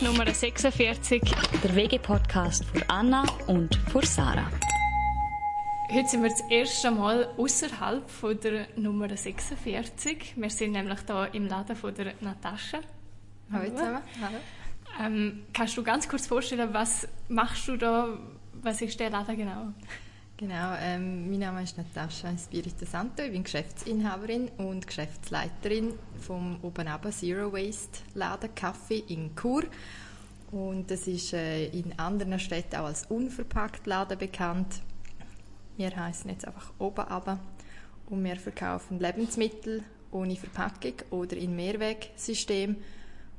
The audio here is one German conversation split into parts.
ist Nummer 46. Der WG-Podcast von Anna und von Sarah. Heute sind wir das erste Mal außerhalb der Nummer 46. Wir sind nämlich hier im Laden von der Natascha. Hallo zusammen. Hallo. Ähm, kannst du ganz kurz vorstellen, was machst du da? Was ist der Laden genau? Genau, ähm, mein Name ist Natascha Spirito Santo, ich bin Geschäftsinhaberin und Geschäftsleiterin vom oben Zero Waste Laden Kaffee in Chur. Und das ist äh, in anderen Städten auch als unverpackt Laden bekannt. Wir heißen jetzt einfach oben und wir verkaufen Lebensmittel ohne Verpackung oder in Mehrwegsystem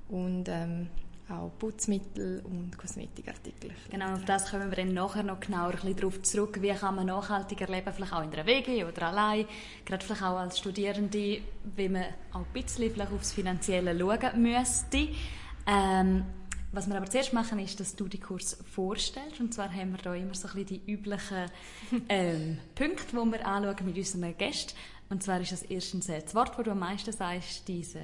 und ähm, auch Putzmittel und Kosmetikartikel. Genau, auf das kommen wir dann nachher noch genauer ein darauf zurück. Wie kann man nachhaltiger leben, vielleicht auch in einer WG oder allein, gerade vielleicht auch als Studierende, wie man auch ein bisschen vielleicht aufs Finanzielle schauen müsste. Ähm, was wir aber zuerst machen, ist, dass du die Kurs vorstellst. Und zwar haben wir da immer so ein bisschen die üblichen ähm, Punkte, die wir anschauen mit unseren Gästen. Und zwar ist das erstens das Wort, das du am meisten sagst, diese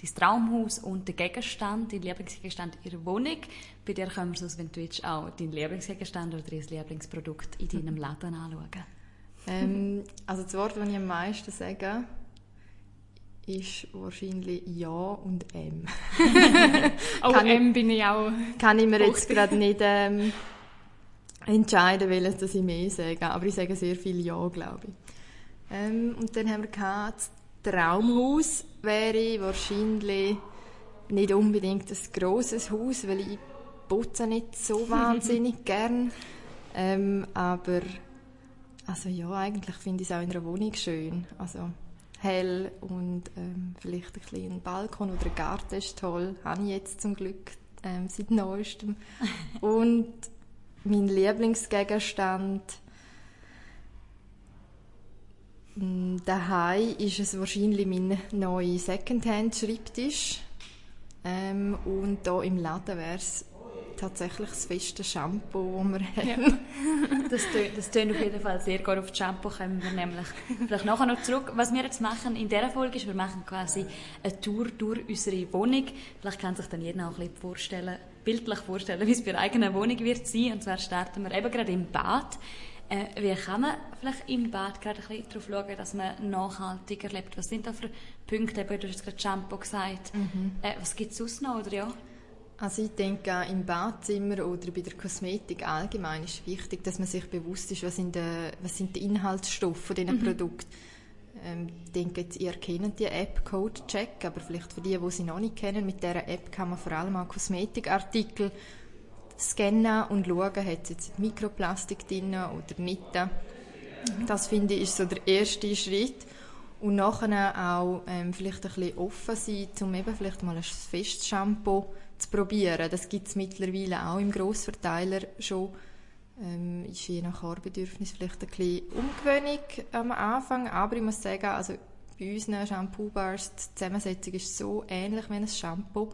dein Traumhaus und der Gegenstand, dein Lieblingsgegenstand in der Wohnung. Bei dir können wir es, wenn du willst, auch deinen Lieblingsgegenstand oder dein Lieblingsprodukt in deinem Laden anschauen. Ähm, also das Wort, das ich am meisten sage, ist wahrscheinlich Ja und M. oh, kann M bin ich auch. Kann ich mir jetzt gerade nicht ähm, entscheiden, welches ich mehr sage. Aber ich sage sehr viel Ja, glaube ich. Ähm, und dann haben wir gehabt, Traumhaus wäre wahrscheinlich nicht unbedingt ein grosses Haus, weil ich putze nicht so wahnsinnig gern. Ähm, aber also ja, eigentlich finde ich es auch in einer Wohnung schön. Also hell und ähm, vielleicht ein kleiner Balkon oder ein Garten ist toll. Habe ich jetzt zum Glück ähm, seit neuestem. und mein Lieblingsgegenstand daheim ist es wahrscheinlich mein neuer Secondhand-Schreibtisch. Ähm, und hier im Laden wäre es tatsächlich das feste Shampoo, das wir haben. Ja. das, tönt, das tönt auf jeden Fall sehr gut. Auf das Shampoo kommen wir nämlich vielleicht nachher noch zurück. Was wir jetzt machen in dieser Folge ist, wir machen quasi eine Tour durch unsere Wohnung. Vielleicht kann sich dann jeder auch ein bisschen vorstellen, bildlich vorstellen, wie es für eine eigene Wohnung wird sein. Und zwar starten wir eben gerade im Bad. Äh, wie kann man vielleicht im Bad gerade ein bisschen darauf schauen, dass man nachhaltiger lebt? Was sind da für Punkte? Eben, du hast gerade Shampoo gesagt. Mhm. Äh, was gibt es sonst noch? Oder ja? Also ich denke, im Badzimmer oder bei der Kosmetik allgemein ist wichtig, dass man sich bewusst ist, was, sind die, was sind die Inhaltsstoffe von diesen mhm. Produkten. Ähm, ich denke, jetzt, ihr kennt die App Code Check, aber vielleicht für die, die sie noch nicht kennen, mit dieser App kann man vor allem auch Kosmetikartikel scannen und schauen, hat es jetzt Mikroplastik drin oder nicht. Das finde ich ist so der erste Schritt. Und nachher auch ähm, vielleicht ein bisschen offen sein, um eben vielleicht mal ein festes Shampoo zu probieren. Das gibt es mittlerweile auch im Grossverteiler schon. Ähm, ist je nach Haarbedürfnis vielleicht ein bisschen Umgewöhnung am Anfang, aber ich muss sagen, also bei unseren Shampoo-Bars, die Zusammensetzung ist so ähnlich wie ein Shampoo.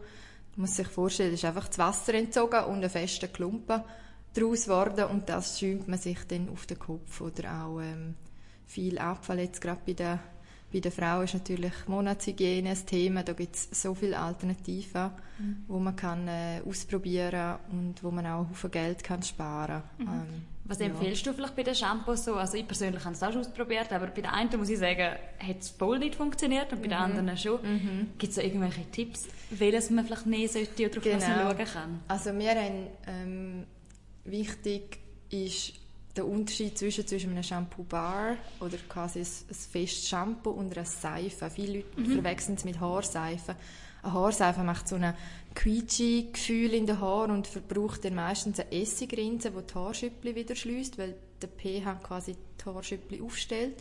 Man muss sich vorstellen, es ist einfach das Wasser entzogen und ein fester Klumpen daraus geworden und das schäumt man sich dann auf den Kopf oder auch ähm, viel Abfall jetzt gerade bei der bei der Frau ist natürlich Monatshygiene ein Thema. Da gibt es so viele Alternativen, mhm. wo man kann äh, ausprobieren und wo man auch viel Geld kann sparen mhm. ähm, Was ja. empfiehlst du vielleicht bei den Shampoos so? Also ich persönlich habe es auch schon ausprobiert, aber bei der einen muss ich sagen, hat es voll nicht funktioniert und bei mhm. den anderen schon. Mhm. Gibt es da irgendwelche Tipps, welches man vielleicht nehmen sollte oder auf genau. was man genau. schauen kann? Also mir haben, ähm, wichtig ist der Unterschied zwischen, zwischen einem Shampoo-Bar oder quasi ein, ein festes Shampoo und einer Seife. Viele Leute mhm. verwechseln es mit Haarseife. Eine Haarseife macht so ein quietschi Gefühl in den Haaren und verbraucht dann meistens eine Essigrinse, die die Haarschüppli wieder schließt, weil der pH quasi die Haarschüppli aufstellt.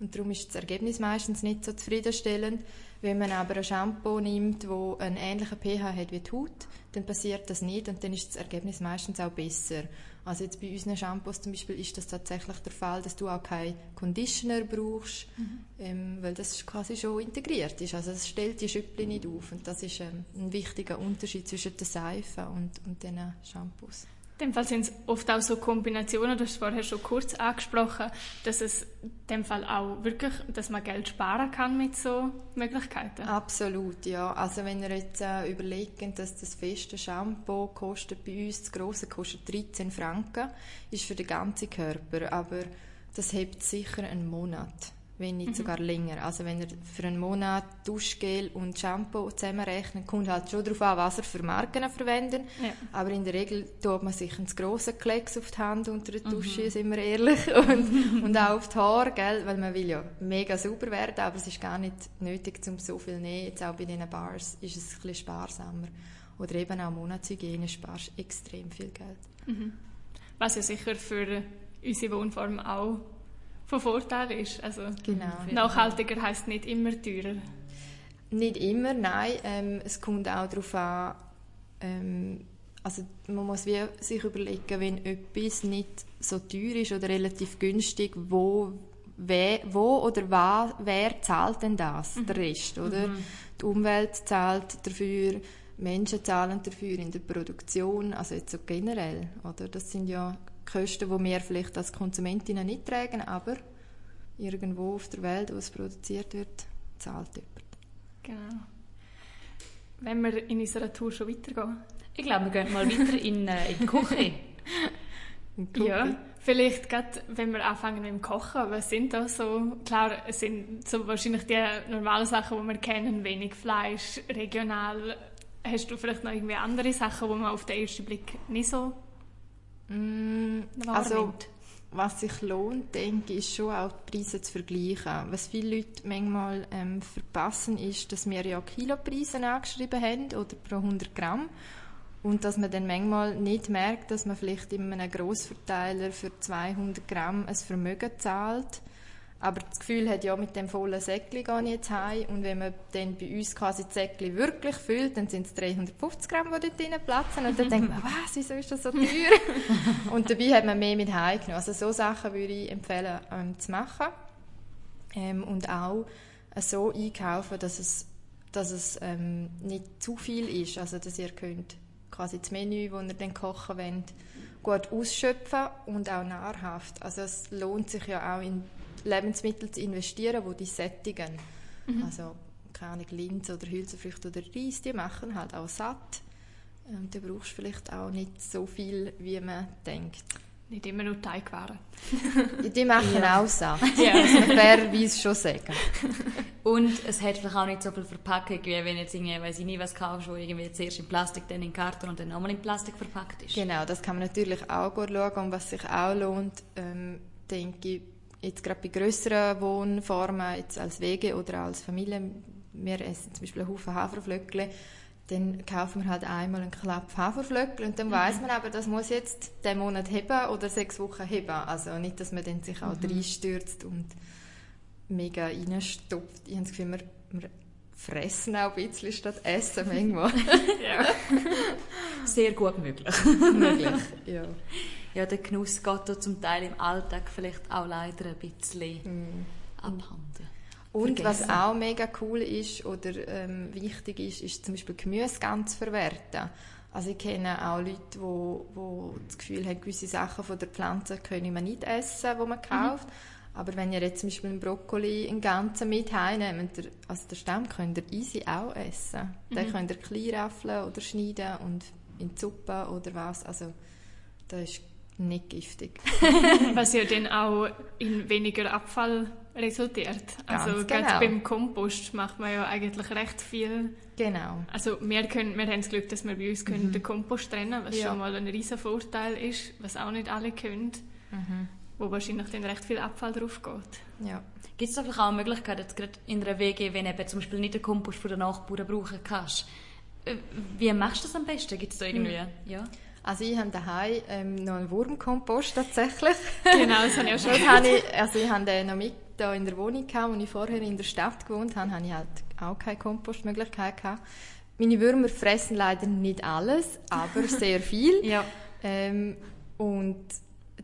Und darum ist das Ergebnis meistens nicht so zufriedenstellend. Wenn man aber ein Shampoo nimmt, wo einen ähnlichen pH hat wie die Haut, dann passiert das nicht und dann ist das Ergebnis meistens auch besser. Also jetzt bei unseren Shampoos zum Beispiel ist das tatsächlich der Fall, dass du auch keinen Conditioner brauchst, mhm. ähm, weil das quasi schon integriert ist. Also es stellt die Schüppli nicht auf und das ist ähm, ein wichtiger Unterschied zwischen der Seife und, und den Shampoos. In dem Fall sind es oft auch so Kombinationen, du hast es vorher schon kurz angesprochen, dass es in dem Fall auch wirklich, dass man Geld sparen kann mit so Möglichkeiten. Absolut, ja. Also wenn ihr jetzt äh, überlegt, dass das feste Shampoo kostet bei uns, das grosse kostet 13 Franken, ist für den ganzen Körper, aber das hebt sicher einen Monat wenn nicht mhm. sogar länger. Also wenn er für einen Monat Duschgel und Shampoo zusammenrechnet, kommt halt schon darauf an, was er für Marken verwendet. Ja. Aber in der Regel tut man sich einen grossen Klecks auf die Hand unter der Dusche, mhm. sind wir ehrlich, und, und auch auf die Haare, gell? weil man will ja mega sauber werden, aber es ist gar nicht nötig, um so viel zu nehmen. Jetzt auch bei diesen Bars ist es ein bisschen sparsamer. Oder eben auch Monatshygiene sparst extrem viel Geld. Mhm. Was ja sicher für unsere Wohnform auch von Vorteil ist. Also genau. Nachhaltiger heißt nicht immer teurer. Nicht immer, nein. Ähm, es kommt auch darauf an, ähm, also man muss wie sich überlegen, wenn etwas nicht so teuer ist oder relativ günstig, wo, wer, wo oder wa, wer zahlt denn das? Mhm. Der Rest, oder? Mhm. Die Umwelt zahlt dafür, Menschen zahlen dafür in der Produktion, also jetzt so generell, oder? Das sind ja Kosten, die wir vielleicht als Konsumentinnen nicht tragen, aber irgendwo auf der Welt, wo es produziert wird, zahlt jemand. Genau. Wenn wir in unserer Tour schon weitergehen? Ich glaube, wir gehen mal weiter in, äh, in die Küche. in die Küche. Ja, vielleicht gerade, wenn wir anfangen mit dem Kochen, was sind da so, klar, es sind so wahrscheinlich die normalen Sachen, die wir kennen, wenig Fleisch, regional. Hast du vielleicht noch irgendwie andere Sachen, die man auf den ersten Blick nicht so Mm, also, was sich lohnt, denke ich, ist schon auch die Preise zu vergleichen. Was viele Leute manchmal ähm, verpassen, ist, dass wir ja Kilopreise angeschrieben haben oder pro 100 Gramm. Und dass man dann manchmal nicht merkt, dass man vielleicht in einem Grossverteiler für 200 Gramm ein Vermögen zahlt aber das Gefühl hat, ja, mit dem vollen Säckli gehe ich jetzt heim. Und wenn man dann bei uns quasi das Säckli wirklich füllt, dann sind es 350 Gramm, die dort drin platzen. Und dann denkt man, was, wieso ist das so teuer? und dabei hat man mehr mit heim genommen. Also so Sachen würde ich empfehlen, ähm, zu machen. Ähm, und auch so einkaufen, dass es, dass es ähm, nicht zu viel ist. Also dass ihr könnt quasi das Menü, das ihr dann kochen wollt, gut ausschöpfen und auch nahrhaft. Also es lohnt sich ja auch in Lebensmittel zu investieren, die die sättigen. Mhm. Also keine Linse oder Hülsenfrüchte oder Reis, die machen halt auch satt. Ähm, du brauchst vielleicht auch nicht so viel, wie man denkt. Nicht immer nur Teigwaren. die machen ja. auch satt, ja. muss man fairerweise schon sagen. Und es hat vielleicht auch nicht so viel Verpackung, wie wenn jetzt irgendwie, weiß ich nicht, was kaufst, wo irgendwie zuerst in Plastik, dann in Karton und dann nochmal in Plastik verpackt ist. Genau, das kann man natürlich auch gut schauen. Und was sich auch lohnt, ähm, denke ich, jetzt gerade bei größeren Wohnformen, jetzt als Wege oder als Familie, wir essen zum Beispiel einen Haufen Haferflöckchen, dann kaufen wir halt einmal einen Klapp Haferflöckchen und dann mhm. weiß man aber, das muss jetzt den Monat heben oder sechs Wochen heben. Also nicht, dass man dann sich auch mhm. reinstürzt und mega reinstopft. Ich habe das Gefühl, wir, wir fressen auch ein bisschen statt essen manchmal. ja. Sehr gut möglich. möglich, ja ja, der Genuss geht da zum Teil im Alltag vielleicht auch leider ein bisschen mm. abhanden. Und Vergessen. was auch mega cool ist oder ähm, wichtig ist, ist zum Beispiel Gemüse ganz verwerten. Also ich kenne auch Leute, die wo, wo das Gefühl haben, gewisse Sachen von der Pflanze können man nicht essen, die man mhm. kauft. Mhm. Aber wenn ihr jetzt zum Beispiel einen Brokkoli einen ganzen mit heimnehmt, also den Stamm könnt ihr easy auch essen. Mhm. Den könnt ihr klein raffeln oder schneiden und in die Suppe oder was. Also das ist nicht giftig. Was ja dann auch in weniger Abfall resultiert. Ganz also genau. gerade beim Kompost macht man ja eigentlich recht viel. Genau. Also wir, können, wir haben das Glück, dass wir bei uns können mhm. den Kompost trennen was ja. schon mal ein riesen Vorteil ist, was auch nicht alle können. Mhm. Wo wahrscheinlich dann recht viel Abfall drauf geht. Ja. Gibt es da vielleicht auch eine Möglichkeit, jetzt gerade in einer WG, wenn du zum Beispiel nicht den Kompost von den Nachbarn brauchen kannst, äh, wie machst du das am besten? Gibt es da irgendwie? Mhm. Ja. Also ich habe daheim ähm, noch einen Wurmkompost tatsächlich. Genau, das habe ich auch schon habe ich, Also ich habe den noch mit da in der Wohnung gehabt, als ich vorher in der Stadt gewohnt habe, habe ich halt auch keine Kompostmöglichkeit gehabt. Meine Würmer fressen leider nicht alles, aber sehr viel. ja. Ähm, und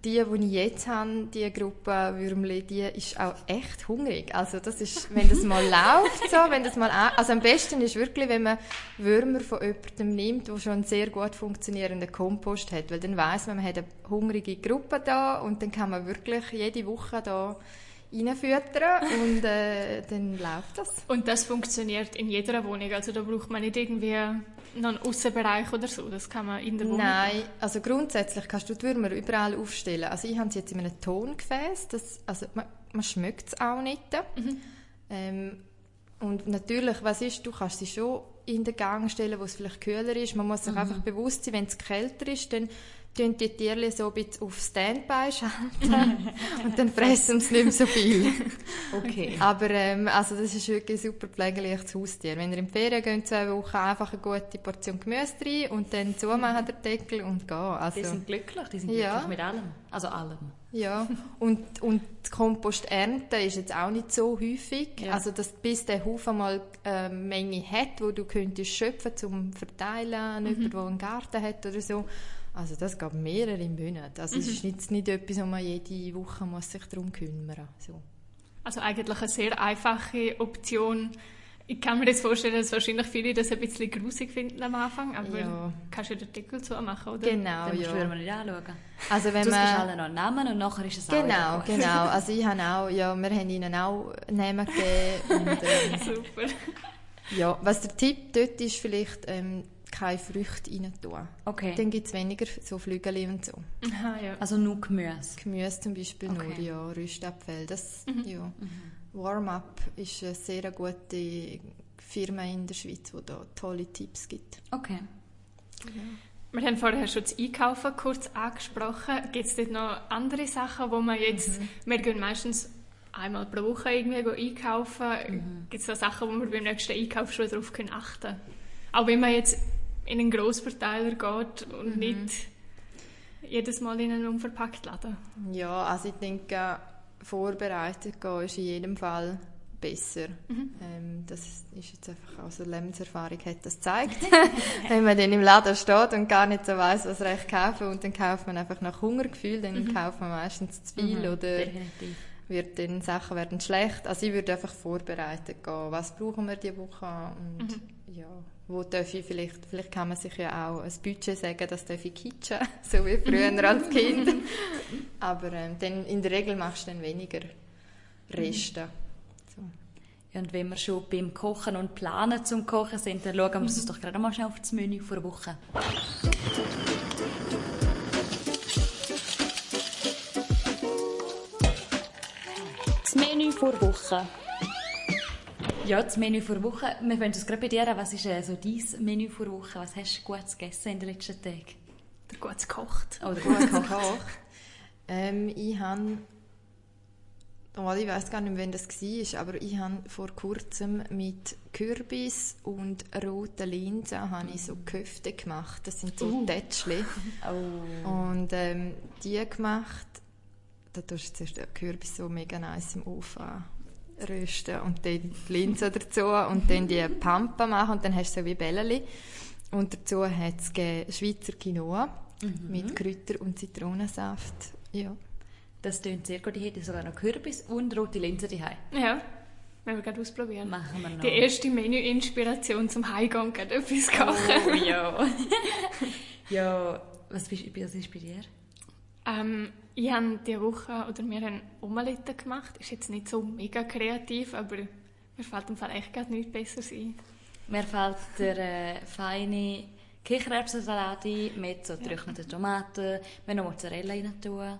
die, die ich jetzt habe, die Gruppe Würmli, die ist auch echt hungrig. Also das ist, wenn das mal läuft, so, wenn das mal, also am besten ist wirklich, wenn man Würmer von jemandem nimmt, der schon einen sehr gut funktionierenden Kompost hat, weil dann weiß man, man hat eine hungrige Gruppe da und dann kann man wirklich jede Woche da reinfüttern und äh, dann läuft das. Und das funktioniert in jeder Wohnung, also da braucht man nicht irgendwie noch einen Aussenbereich oder so, das kann man in der Wohnung Nein, also grundsätzlich kannst du die Würmer überall aufstellen. Also ich habe sie jetzt in einem Tongefäß, das, also man, man schmeckt es auch nicht. Mhm. Ähm, und natürlich, was ist, du kannst sie schon in den Gang stellen, wo es vielleicht kühler ist. Man muss sich mhm. einfach bewusst sein, wenn es kälter ist, dann tun die Tiere so ein bisschen auf Standby schalten und dann fressen sie nicht mehr so viel. Okay. Aber ähm, also das ist wirklich ein super pflegerliches Haustier. Wenn ihr in die Ferien geht, zwei Wochen einfach eine gute Portion Gemüse rein und dann zumachen den Deckel und gehen. Also, die sind glücklich, die sind glücklich ja. mit allem. Also allem. Ja, und, und die Komposternte ist jetzt auch nicht so häufig. Ja. Also, dass bis der Haufen mal eine Menge hat, wo du könntest schöpfen zum Verteilen an mhm. jemanden, der einen Garten hat oder so. Also das gab mehrere Monate. Also mhm. es ist jetzt nicht etwas, wo man jede Woche muss sich darum kümmern so. Also eigentlich eine sehr einfache Option. Ich kann mir das vorstellen, dass wahrscheinlich viele das ein bisschen grusig finden am Anfang, aber ja. kannst du den Deckel zu machen, oder? Genau, Dann ja. würden wir nicht anschauen. Also wenn du man... alle noch einen Namen und nachher ist es Genau, auch genau. Also ich habe auch, ja, wir haben ihnen auch Namen gegeben. Und, ähm, Super. Ja, was der Tipp dort ist, vielleicht... Ähm, keine Früchte rein tun. Okay. Dann gibt es weniger so Flügel und so. Aha, ja. Also nur Gemüse? Gemüse zum Beispiel okay. nur, ja. Rüstabfälle. Das, mhm. ja. Mhm. Warm-Up ist eine sehr gute Firma in der Schweiz, die da tolle Tipps gibt. Okay. Ja. Wir haben vorher schon das Einkaufen kurz angesprochen. Gibt es dort noch andere Sachen, wo man jetzt, mhm. wir gehen meistens einmal pro Woche irgendwie einkaufen. Mhm. Gibt es da Sachen, wo wir beim nächsten Einkauf schon darauf achten können? Auch wenn man jetzt in einen Grossverteiler geht und mhm. nicht jedes Mal in einen unverpackt Laden. Ja, also ich denke, vorbereitet gehen ist in jedem Fall besser. Mhm. Ähm, das ist jetzt einfach aus der Lebenserfahrung hat das gezeigt. Wenn man dann im Laden steht und gar nicht so weiß, was recht kaufen und dann kauft man einfach nach Hungergefühl, dann mhm. kauft man meistens zu viel mhm, oder definitiv. wird dann Sachen werden schlecht. Also ich würde einfach vorbereitet gehen. Was brauchen wir diese Woche und mhm. Ja wo darf ich vielleicht, vielleicht kann man sich ja auch ein Budget sagen, das darf ich kitschen, so wie früher als Kind. Aber ähm, dann, in der Regel machst du dann weniger Reste. So. Ja, und wenn wir schon beim Kochen und Planen zum Kochen sind, dann schauen wir uns doch gerade mal schnell auf das Menü vor der Woche. Das Menü vor der Woche. Ja, das Menü vor Woche. Wir wollen uns gerade bei dir Was ist äh, so dein Menü vor Woche? Was hast du gut gegessen in den letzten Tagen? Der gut gekocht. Oder gut gekocht. ähm, ich habe Oh, ich weiß gar nicht, wann das war, aber ich habe vor kurzem mit Kürbis und roten Linsen habe ich so Köfte gemacht. Das sind so uh. Tätschli. Oh. Und ähm, die gemacht, da tust du zuerst den Kürbis so mega nice im Ofen rösten und dann die Linsen dazu und dann die Pampa machen und dann hast du so wie Bälleli. Und dazu hat es Schweizer Quinoa mhm. mit Kräuter und Zitronensaft. Ja. Das klingt sehr gut. Ich hätte sogar noch Kürbis und rote Linsen daheim. Ja, wenn wir gerade ausprobieren. Machen wir noch. Die erste Menü-Inspiration zum gerade etwas kochen. Oh, ja. ja, was, was ist bei dir? Ähm, ich habe diese Woche, oder wir haben Omelette gemacht. Ist jetzt nicht so mega kreativ, aber mir fällt im Fall echt gar nichts Besseres ein. Mir fällt der äh, feine Kichererbsensalat ein, mit so getrockneten ja. Tomaten, wir noch Mozzarella rein tun.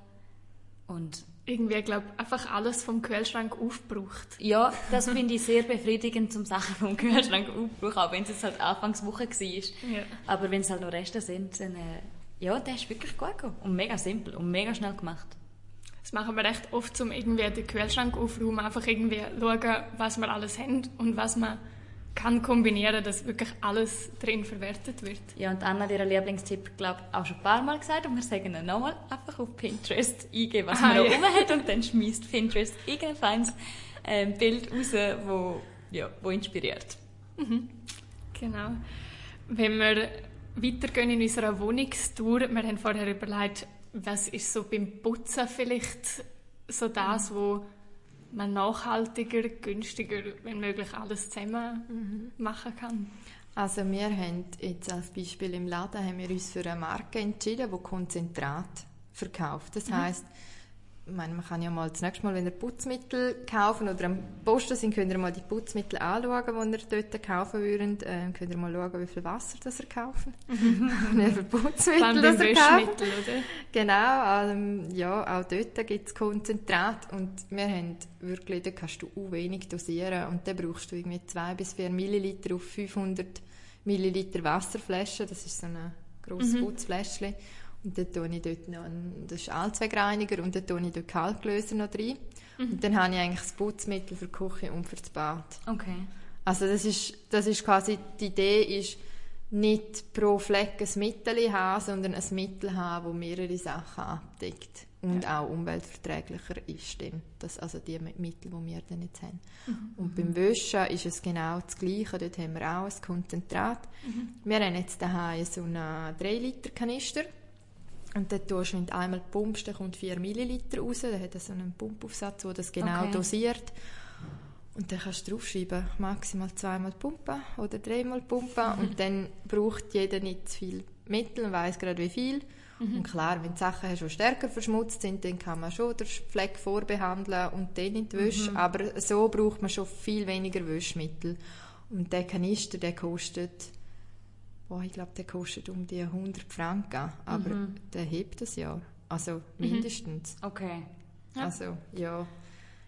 Und irgendwie, ich glaube, einfach alles vom Kühlschrank aufgebraucht. Ja, das finde ich sehr befriedigend, zum Sachen vom Kühlschrank aufzubrauchen, auch wenn es jetzt halt Anfangswoche war. Ja. Aber wenn es halt noch Reste sind, dann äh, ja, der ist wirklich gut gegangen. Und mega simpel und mega schnell gemacht. Das machen wir recht oft, um irgendwie den Kühlschrank aufzuräumen, einfach irgendwie schauen, was wir alles haben und was man kann kombinieren, dass wirklich alles drin verwertet wird. Ja, und Anna hat ihren Lieblingstipp, glaube ich, auch schon ein paar Mal gesagt und wir sagen ihn nochmal, einfach auf Pinterest eingeben, was man ah, da ja. oben hat und dann schmeißt Pinterest irgendein feines äh, Bild raus, wo, ja, wo inspiriert. Mhm. Genau. Wenn wir weitergehen in unserer Wohnungstour. Wir haben vorher überlegt, was ist so beim Putzen vielleicht so das, wo man nachhaltiger, günstiger, wenn möglich alles zusammen mhm. machen kann? Also wir haben jetzt als Beispiel im Laden haben wir uns für eine Marke entschieden, die Konzentrat verkauft. Das mhm. Ich meine, man kann ja mal das nächste Mal, wenn ihr Putzmittel kaufen oder am Posten sind, könnt ihr mal die Putzmittel anschauen, die ihr dort kaufen würdet. Ähm, könnt ihr mal schauen, wie viel Wasser das ihr kaufen. wie viel Putzmittel das ihr kauft. oder? Genau, ähm, ja, auch dort gibt es Konzentrat und wir haben wirklich, da kannst du auch wenig dosieren und dann brauchst du irgendwie 2 bis 4 Milliliter auf 500 Milliliter Wasserflasche, das ist so ein grosses mhm. Putzfläschchen. Und dann tue ich dort noch einen, das ist Allzweckreiniger und dann tue ich dort Kalklöser noch rein. Mhm. Und dann habe ich eigentlich das Putzmittel für die Küche und für das Bad. Okay. Also das ist, das ist quasi, die Idee ist, nicht pro Fleck ein Mittel haben, sondern ein Mittel haben, das mehrere Sachen abdeckt und ja. auch umweltverträglicher ist. Denn das, also die Mittel, die wir dann jetzt haben. Mhm. Und beim Wäschen ist es genau das Gleiche. Dort haben wir auch ein Konzentrat. Mhm. Wir haben jetzt daheim so einen 3-Liter-Kanister und dann tust du, wenn du einmal pumpst, dann kommt 4 Milliliter raus. Dann hat er so einen Pumpaufsatz, der das genau okay. dosiert. Und dann kannst du draufschreiben, maximal zweimal pumpen oder dreimal pumpen. Und dann braucht jeder nicht zu viel Mittel und weiss gerade wie viel. Mhm. Und klar, wenn du Sachen hast, die stärker verschmutzt sind, dann kann man schon den Fleck vorbehandeln und den die Wäsche. Mhm. Aber so braucht man schon viel weniger Wäschmittel. Und der Kanister, der kostet oh, ich glaube, der kostet um die 100 Franken, aber mhm. der hebt das Jahr. Also mhm. mindestens. Okay. Ja. Also, ja.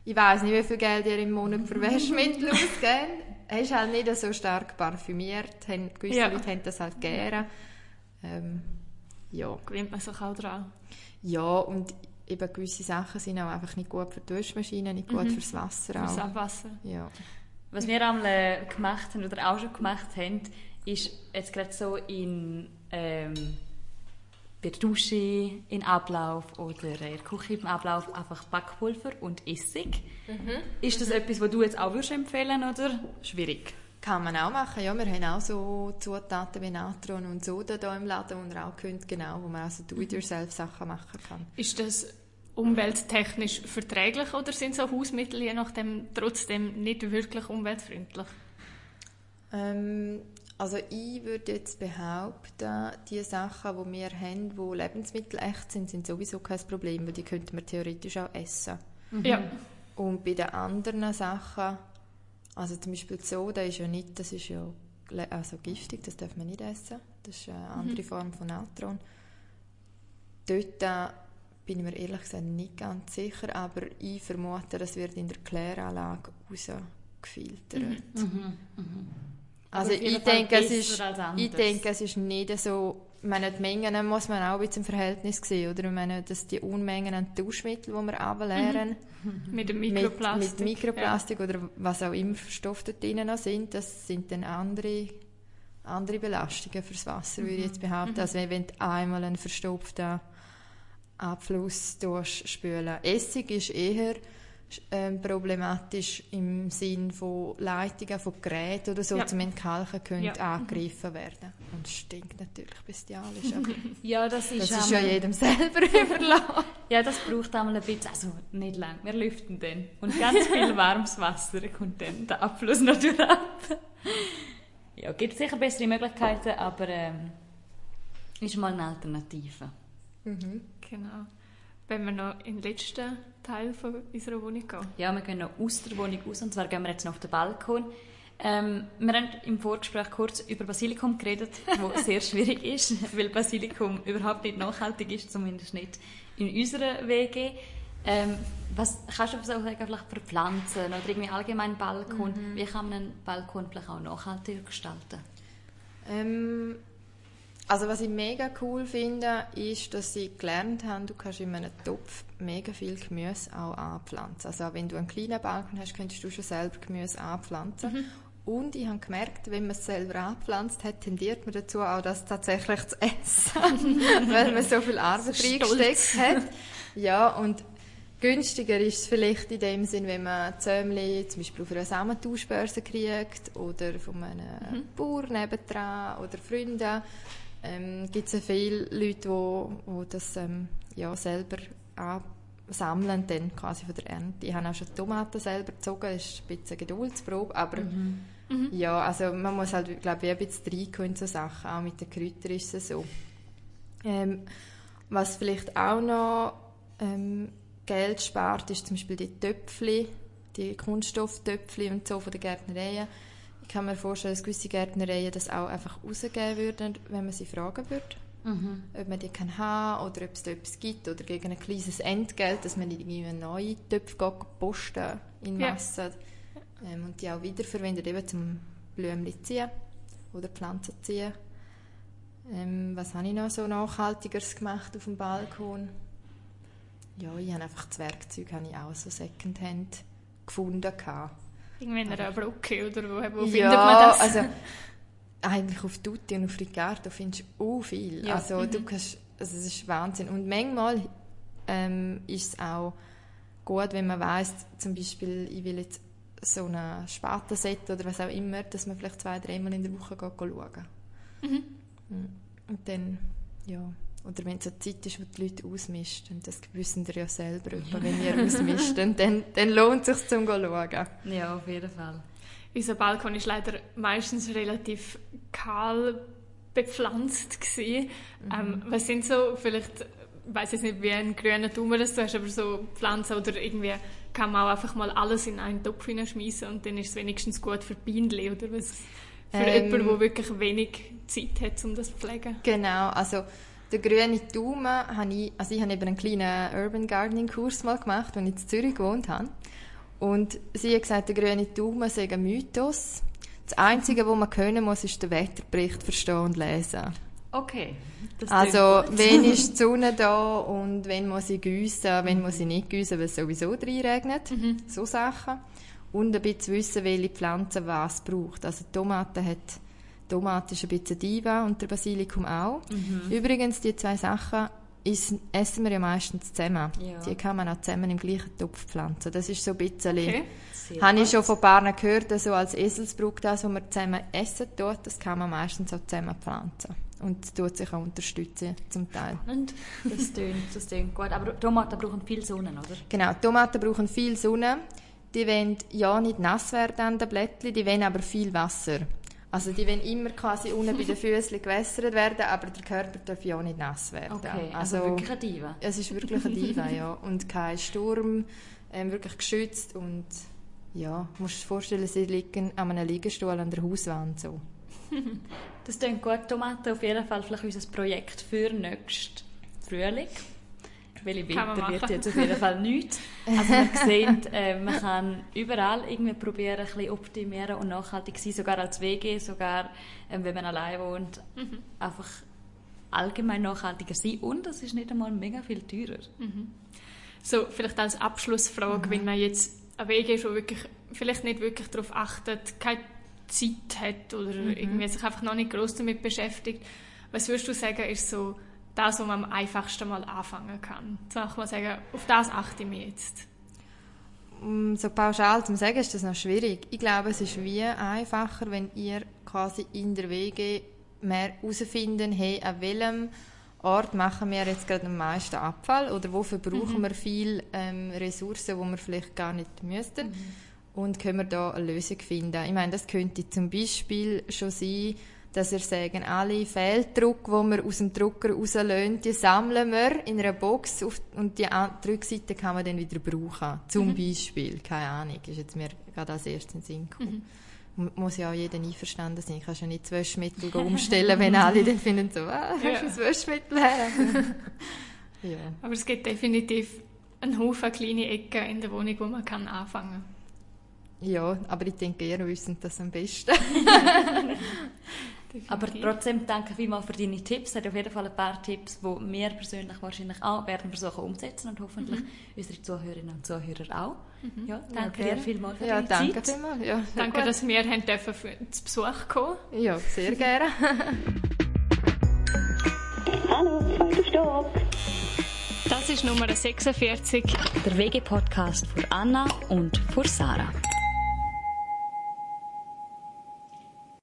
Ich weiß nicht, wie viel Geld ihr im Monat für Wäschmittel ausgebt. Er ist halt nicht so stark parfümiert. Gewisse ja. Leute haben das halt gerne. Ähm, ja. Gewöhnt man sich auch dran. Ja, und eben gewisse Sachen sind auch einfach nicht gut für die Waschmaschine, nicht gut mhm. fürs Wasser. Fürs Abwasser. Ja. Was wir einmal gemacht haben oder auch schon gemacht haben, ist jetzt gerade so in ähm, bei der Dusche in Ablauf oder in der Küche im Ablauf einfach Backpulver und Essig. Mhm. Ist das mhm. etwas, was du jetzt auch würdest empfehlen oder schwierig? Kann man auch machen, ja. Wir haben auch so Zutaten wie Natron und Soda hier im Laden, wo man auch könnt, genau, wo man also Do-it-yourself-Sachen machen kann. Ist das umwelttechnisch verträglich oder sind so Hausmittel je nachdem trotzdem nicht wirklich umweltfreundlich? Ähm, also ich würde jetzt behaupten, die Sachen, die wir haben, wo Lebensmittel echt sind, sind sowieso kein Problem, weil die könnte man theoretisch auch essen. Mhm. Ja. Und bei den anderen Sachen, also zum Beispiel Soda ist ja nicht, das ist ja also giftig, das darf man nicht essen. Das ist eine andere mhm. Form von Natron. Dort äh, bin ich mir ehrlich gesagt nicht ganz sicher, aber ich vermute, das wird in der Kläranlage rausgefiltert. Mhm. Mhm. Also ich denke, es ist, ich denke, es ist nicht so, ich meine, die Mengen muss man auch ein bisschen im Verhältnis sehen, oder? Ich meine, dass die Unmengen an Tauschmitteln, die wir ableeren, mhm. mit dem Mikroplastik, mit, mit Mikroplastik ja. oder was auch immer dort drin noch sind, das sind dann andere, andere Belastungen fürs Wasser, mhm. würde ich jetzt mhm. behaupten, mhm. als wenn du einmal einen verstopften Abfluss durchspülen. Essig ist eher ähm, problematisch im Sinn von Leitungen von Geräten oder so ja. zum Entkalken können ja. angegriffen werden. Und es stinkt natürlich bestialisch. ja, das ist, das ist ja jedem selber überlassen. ja, das braucht einmal ein bisschen, also nicht lang, wir lüften dann. Und ganz viel warmes Wasser kommt dann der Abfluss natürlich ab. ja, gibt sicher bessere Möglichkeiten, aber ähm, ist mal eine Alternative. Mhm. Genau. Wenn wir noch in den letzten Teil von unserer Wohnung gehen? Ja, wir gehen noch aus der Wohnung aus und zwar gehen wir jetzt noch auf den Balkon. Ähm, wir haben im Vorgespräch kurz über Basilikum geredet, was sehr schwierig ist, weil Basilikum überhaupt nicht nachhaltig ist, zumindest nicht in unserer WG. Ähm, was kannst du so sagen, vielleicht für Pflanzen oder irgendwie allgemein Balkon? Mhm. Wie kann man einen Balkon vielleicht auch nachhaltiger gestalten? Ähm, also was ich mega cool finde, ist, dass sie gelernt haben, du kannst in einem Topf mega viel Gemüse auch anpflanzen. Also wenn du einen kleinen Balkon hast, könntest du schon selber Gemüse anpflanzen. Mhm. Und ich habe gemerkt, wenn man es selber anpflanzt hat, tendiert man dazu auch, das tatsächlich zu essen, weil man so viel Arbeit reingesteckt hat. Ja, und günstiger ist es vielleicht in dem Sinn, wenn man Zömli zum Beispiel auf einer Samentauschbörse kriegt oder von einem mhm. Bauer nebendran oder Freunden ähm, gibt es ja viele Leute, die das ähm, ja, selber sammeln, dann quasi von der Ernte. Ich habe auch schon Tomaten selber gezogen, das ist ein bisschen Geduldsprobe, aber mhm. Mhm. ja, also man muss halt, glaube ich, ein bisschen reinkommen in so Sachen, auch mit den Kräutern ist es so. Ähm, was vielleicht auch noch ähm, Geld spart, ist zum Beispiel die Töpfchen, die Kunststofftöpfchen und so von den Gärtnereien. Ich kann mir vorstellen, dass gewisse Gärtnereien das auch einfach rausgeben würden, wenn man sie fragen würde. Mhm. Ob man die kann haben oder ob es da etwas gibt oder gegen ein kleines Entgelt, dass man irgendwie neue Töpfe posten in Massen ja. ähm, und die auch wiederverwendet, eben zum Blümchen ziehen oder Pflanzen ziehen. Ähm, was habe ich noch so Nachhaltigeres gemacht auf dem Balkon? Ja, ich habe einfach das Werkzeug habe ich auch so Secondhand gefunden. Irgendwie in einer Brücke oder wo, wo ja, findet man das? also eigentlich auf Tutti und auf Ricardo findest du auch viel. Ja. Also, mhm. du kannst, also es ist Wahnsinn. Und manchmal ähm, ist es auch gut, wenn man weiß, zum Beispiel, ich will jetzt so ein Spatenset oder was auch immer, dass man vielleicht zwei, dreimal in der Woche geht schauen mhm. mhm. Und dann, ja, oder wenn es eine Zeit ist, wo die Leute ausmisten, das wissen ihr ja selber, wenn ihr ausmisst, dann, dann lohnt es sich zum schauen. Ja, auf jeden Fall. Unser Balkon ist leider meistens relativ kahl bepflanzt gewesen. Mhm. Ähm, was sind so vielleicht, ich weiß jetzt nicht, wie ein grüner Dummer das du hast, aber so Pflanzen oder irgendwie kann man auch einfach mal alles in einen Topf hineinschmeißen und dann ist es wenigstens gut für Bienen oder was für ähm, jemanden, der wirklich wenig Zeit hat, um das zu pflegen. Genau, also der grüne Daumen habe ich, also ich habe eben einen kleinen Urban Gardening Kurs mal gemacht, als ich in Zürich gewohnt habe. Und sie hat gesagt, der grüne Daumen sei ein Mythos. Das Einzige, was man können muss, ist den Wetterbericht verstehen und lesen. Okay. also, wenn ist die Sonne da und wenn muss ich gießen, wenn muss ich nicht gießen, weil es sowieso regnet. Mhm. So Sachen. Und ein bisschen wissen, welche Pflanze was braucht. Also, die Tomate hat, Tomate ist ein bisschen Diva und der Basilikum auch. Mhm. Übrigens, die zwei Sachen ist, essen wir ja meistens zusammen. Ja. Die kann man auch zusammen im gleichen Topf pflanzen. Das ist so ein bisschen, okay. habe ich schon von ein paar gehört, so als Eselsbrück, das, was man zusammen essen tut, das kann man meistens auch zusammen pflanzen. Und tut sich auch unterstützen, zum Teil. Und das tönt, das tönt gut. Aber Tomaten brauchen viel Sonne, oder? Genau, Tomaten brauchen viel Sonne. Die wollen ja nicht nass werden an den Blättchen, die wollen aber viel Wasser. Also die wollen immer quasi unten bei den Füßen gewässert werden, aber der Körper darf ja auch nicht nass werden. Okay, also, also wirklich eine Diva. Es ist wirklich eine Diva, ja. Und kein Sturm, ähm, wirklich geschützt und ja, du musst dir vorstellen, sie liegen an einem Liegestuhl an der Hauswand so. das klingt gut. Tomaten auf jeden Fall vielleicht unser Projekt für nächsten Frühling weil Winter wird jetzt auf jeden Fall nichts. Also man sieht, äh, man kann überall irgendwie probieren, ein bisschen optimieren und nachhaltig sein, sogar als WG, sogar äh, wenn man allein wohnt, mhm. einfach allgemein nachhaltiger sein und das ist nicht einmal mega viel teurer. Mhm. So, vielleicht als Abschlussfrage, mhm. wenn man jetzt eine WG schon wirklich, vielleicht nicht wirklich darauf achtet, keine Zeit hat oder mhm. irgendwie sich einfach noch nicht groß damit beschäftigt, was würdest du sagen, ist so das, was man am einfachsten mal anfangen kann. Kann man sagen, auf das achte ich mir jetzt. Um so pauschal zu sagen, ist das noch schwierig. Ich glaube, es ist wie einfacher, wenn ihr quasi in der Wege mehr herausfinden, hey, an welchem Ort machen wir jetzt gerade am meisten Abfall oder wofür brauchen mhm. wir viel ähm, Ressourcen, die wir vielleicht gar nicht müssten. Mhm. Und können wir da eine Lösung finden? Ich meine, das könnte zum Beispiel schon sein, dass wir sagen, alle Fehldruck, die wir aus dem Drucker rauslösen, die sammeln wir in einer Box auf, und die Rückseite kann man dann wieder brauchen. Zum mhm. Beispiel, keine Ahnung, ist jetzt mir gerade als erstes in den Sinn gekommen. Mhm. Muss ja auch jeder einverstanden sein. Ich kann ja nicht das Wäschmittel umstellen, wenn alle dann finden, so, ah, hast du das Wäschmittel her? ja. Aber es gibt definitiv einen Haufen kleine Ecken in der Wohnung, wo man kann anfangen kann. Ja, aber ich denke, ihr wissen das am besten. Aber trotzdem danke vielmals für deine Tipps. Es hat auf jeden Fall ein paar Tipps, die wir persönlich wahrscheinlich auch werden versuchen umzusetzen und hoffentlich mhm. unsere Zuhörerinnen und Zuhörer auch. Mhm. Ja, danke ja, dir vielmals für ja, deine danke Zeit. Vielmals. Ja, danke, gut. dass wir haben dürfen für zu Besuch kommen Ja, sehr gerne. Hallo, zweiter Stopp. Das ist Nummer 46. Der WG-Podcast für Anna und für Sarah.